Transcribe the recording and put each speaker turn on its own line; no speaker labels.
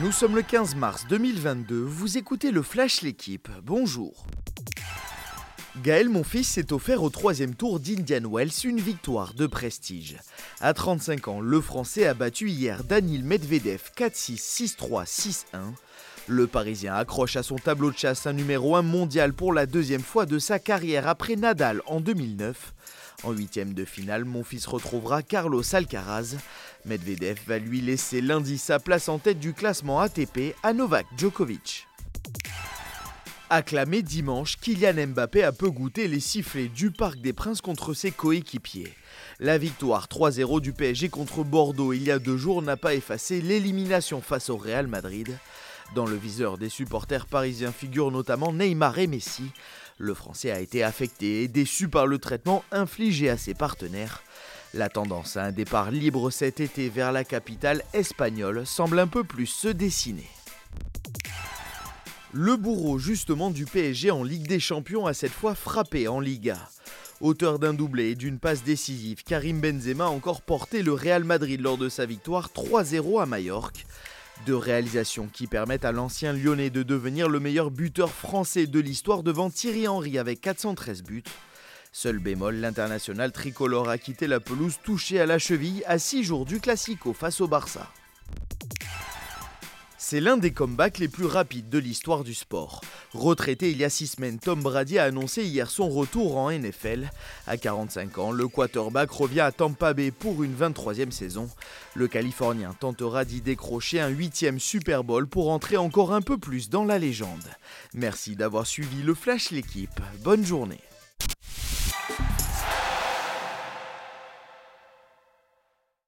Nous sommes le 15 mars 2022, vous écoutez le Flash L'équipe, bonjour. Gaël Monfils s'est offert au troisième tour d'Indian Wells une victoire de prestige. À 35 ans, le Français a battu hier Danil Medvedev 4-6, 6-3, 6-1. Le Parisien accroche à son tableau de chasse un numéro 1 mondial pour la deuxième fois de sa carrière après Nadal en 2009. En huitième de finale, mon fils retrouvera Carlos Alcaraz. Medvedev va lui laisser lundi sa place en tête du classement ATP à Novak Djokovic. Acclamé dimanche, Kylian Mbappé a peu goûté les sifflets du Parc des Princes contre ses coéquipiers. La victoire 3-0 du PSG contre Bordeaux il y a deux jours n'a pas effacé l'élimination face au Real Madrid. Dans le viseur des supporters parisiens figurent notamment Neymar et Messi. Le Français a été affecté et déçu par le traitement infligé à ses partenaires. La tendance à un départ libre cet été vers la capitale espagnole semble un peu plus se dessiner. Le bourreau justement du PSG en Ligue des Champions a cette fois frappé en Liga. Auteur d'un doublé et d'une passe décisive, Karim Benzema a encore porté le Real Madrid lors de sa victoire 3-0 à Majorque. Deux réalisations qui permettent à l'ancien lyonnais de devenir le meilleur buteur français de l'histoire devant Thierry Henry avec 413 buts. Seul bémol, l'international tricolore a quitté la pelouse touchée à la cheville à 6 jours du Classico face au Barça. C'est l'un des comebacks les plus rapides de l'histoire du sport. Retraité il y a six semaines, Tom Brady a annoncé hier son retour en NFL. À 45 ans, le quarterback revient à Tampa Bay pour une 23e saison. Le Californien tentera d'y décrocher un 8e Super Bowl pour entrer encore un peu plus dans la légende. Merci d'avoir suivi le Flash l'équipe. Bonne journée.